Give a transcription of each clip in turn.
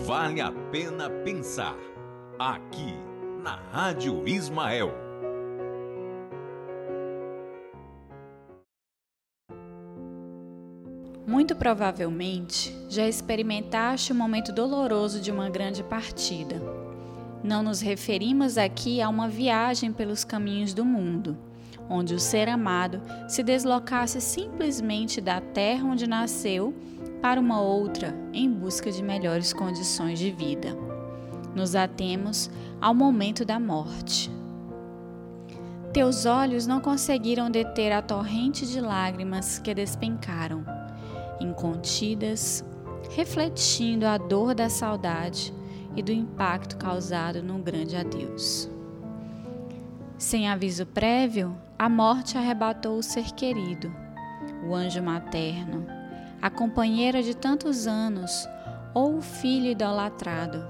Vale a pena pensar. Aqui, na Rádio Ismael. Muito provavelmente já experimentaste o momento doloroso de uma grande partida. Não nos referimos aqui a uma viagem pelos caminhos do mundo, onde o ser amado se deslocasse simplesmente da terra onde nasceu para uma outra em busca de melhores condições de vida. Nos atemos ao momento da morte. Teus olhos não conseguiram deter a torrente de lágrimas que despencaram, incontidas, refletindo a dor da saudade e do impacto causado num grande adeus. Sem aviso prévio, a morte arrebatou o ser querido, o anjo materno, a companheira de tantos anos ou o filho idolatrado,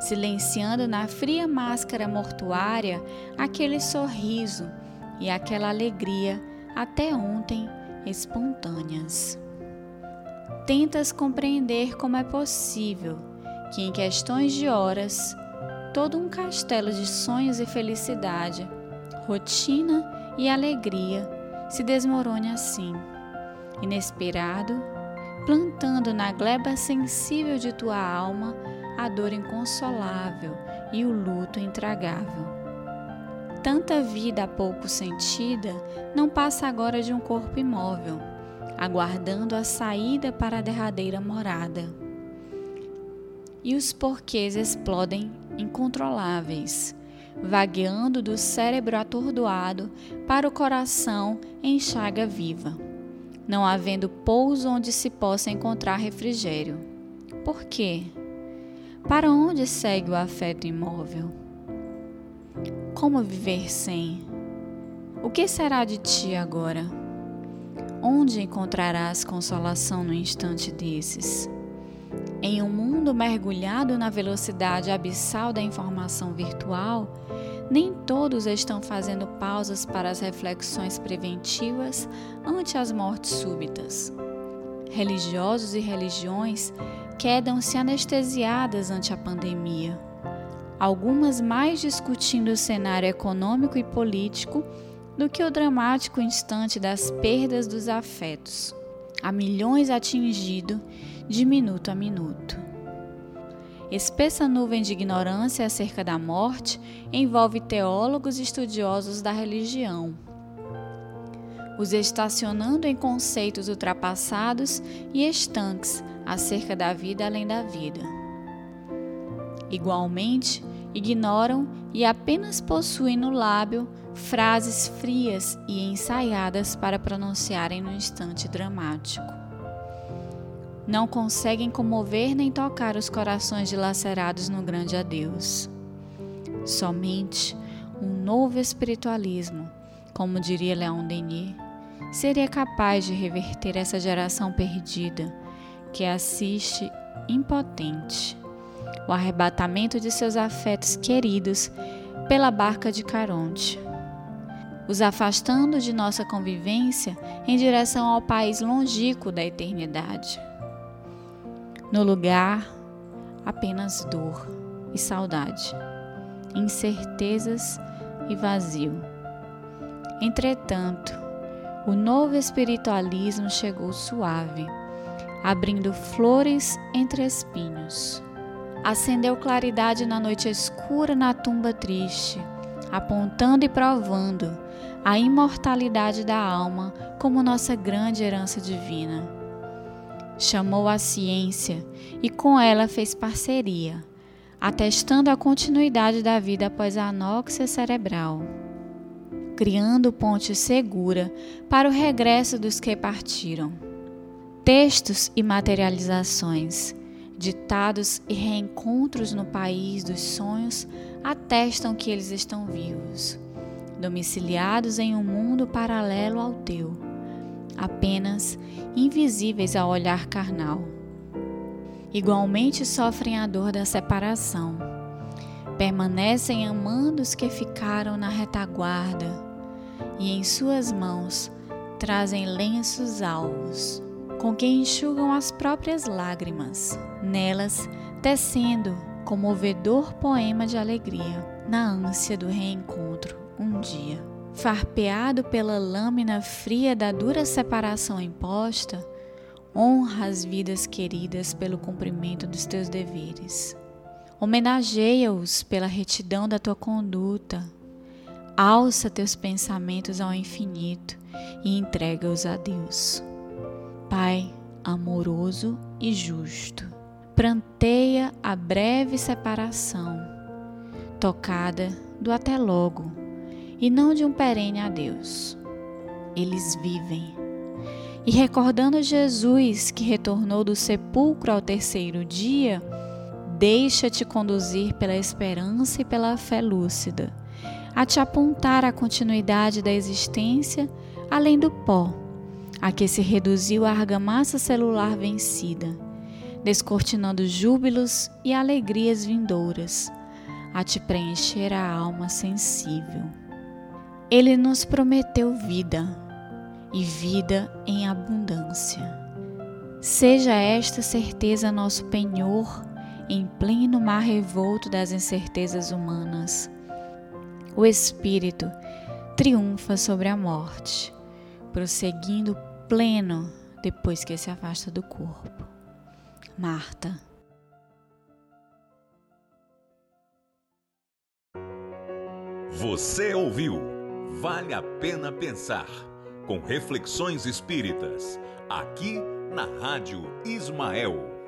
silenciando na fria máscara mortuária aquele sorriso e aquela alegria até ontem espontâneas. Tentas compreender como é possível que, em questões de horas, todo um castelo de sonhos e felicidade, rotina e alegria se desmorone assim inesperado, plantando na gleba sensível de tua alma a dor inconsolável e o luto intragável. Tanta vida pouco sentida não passa agora de um corpo imóvel, aguardando a saída para a derradeira morada. E os porquês explodem incontroláveis, vagueando do cérebro atordoado para o coração em chaga viva não havendo pouso onde se possa encontrar refrigério. Por quê? Para onde segue o afeto imóvel? Como viver sem? O que será de ti agora? Onde encontrarás consolação no instante desses? Em um mundo mergulhado na velocidade abissal da informação virtual, nem todos estão fazendo pausas para as reflexões preventivas ante as mortes súbitas. Religiosos e religiões quedam-se anestesiadas ante a pandemia. Algumas mais discutindo o cenário econômico e político do que o dramático instante das perdas dos afetos, a milhões atingido de minuto a minuto. Espessa nuvem de ignorância acerca da morte envolve teólogos e estudiosos da religião, os estacionando em conceitos ultrapassados e estanques acerca da vida além da vida. Igualmente, ignoram e apenas possuem no lábio frases frias e ensaiadas para pronunciarem no instante dramático não conseguem comover nem tocar os corações dilacerados no grande adeus. Somente um novo espiritualismo, como diria Leon Denis, seria capaz de reverter essa geração perdida que assiste impotente o arrebatamento de seus afetos queridos pela barca de Caronte, os afastando de nossa convivência em direção ao país longínquo da eternidade. No lugar, apenas dor e saudade, incertezas e vazio. Entretanto, o novo espiritualismo chegou suave, abrindo flores entre espinhos. Acendeu claridade na noite escura na tumba triste, apontando e provando a imortalidade da alma como nossa grande herança divina chamou a ciência e com ela fez parceria, atestando a continuidade da vida após a anóxia cerebral, criando ponte segura para o regresso dos que partiram. Textos e materializações, ditados e reencontros no país dos sonhos atestam que eles estão vivos, domiciliados em um mundo paralelo ao teu apenas invisíveis ao olhar carnal. Igualmente sofrem a dor da separação. Permanecem amando os que ficaram na retaguarda e em suas mãos trazem lenços alvos. com quem enxugam as próprias lágrimas, nelas tecendo comovedor poema de alegria, na ânsia do reencontro um dia. Farpeado pela lâmina fria da dura separação imposta, honra as vidas queridas pelo cumprimento dos teus deveres. Homenageia-os pela retidão da tua conduta. Alça teus pensamentos ao infinito e entrega-os a Deus. Pai amoroso e justo, pranteia a breve separação, tocada do até logo e não de um perene adeus. Eles vivem. E recordando Jesus que retornou do sepulcro ao terceiro dia, deixa-te conduzir pela esperança e pela fé lúcida, a te apontar a continuidade da existência além do pó, a que se reduziu a argamassa celular vencida, descortinando júbilos e alegrias vindouras, a te preencher a alma sensível. Ele nos prometeu vida e vida em abundância. Seja esta certeza nosso penhor em pleno mar revolto das incertezas humanas. O Espírito triunfa sobre a morte, prosseguindo pleno depois que se afasta do corpo. Marta. Você ouviu? Vale a pena pensar. Com reflexões espíritas, aqui na Rádio Ismael.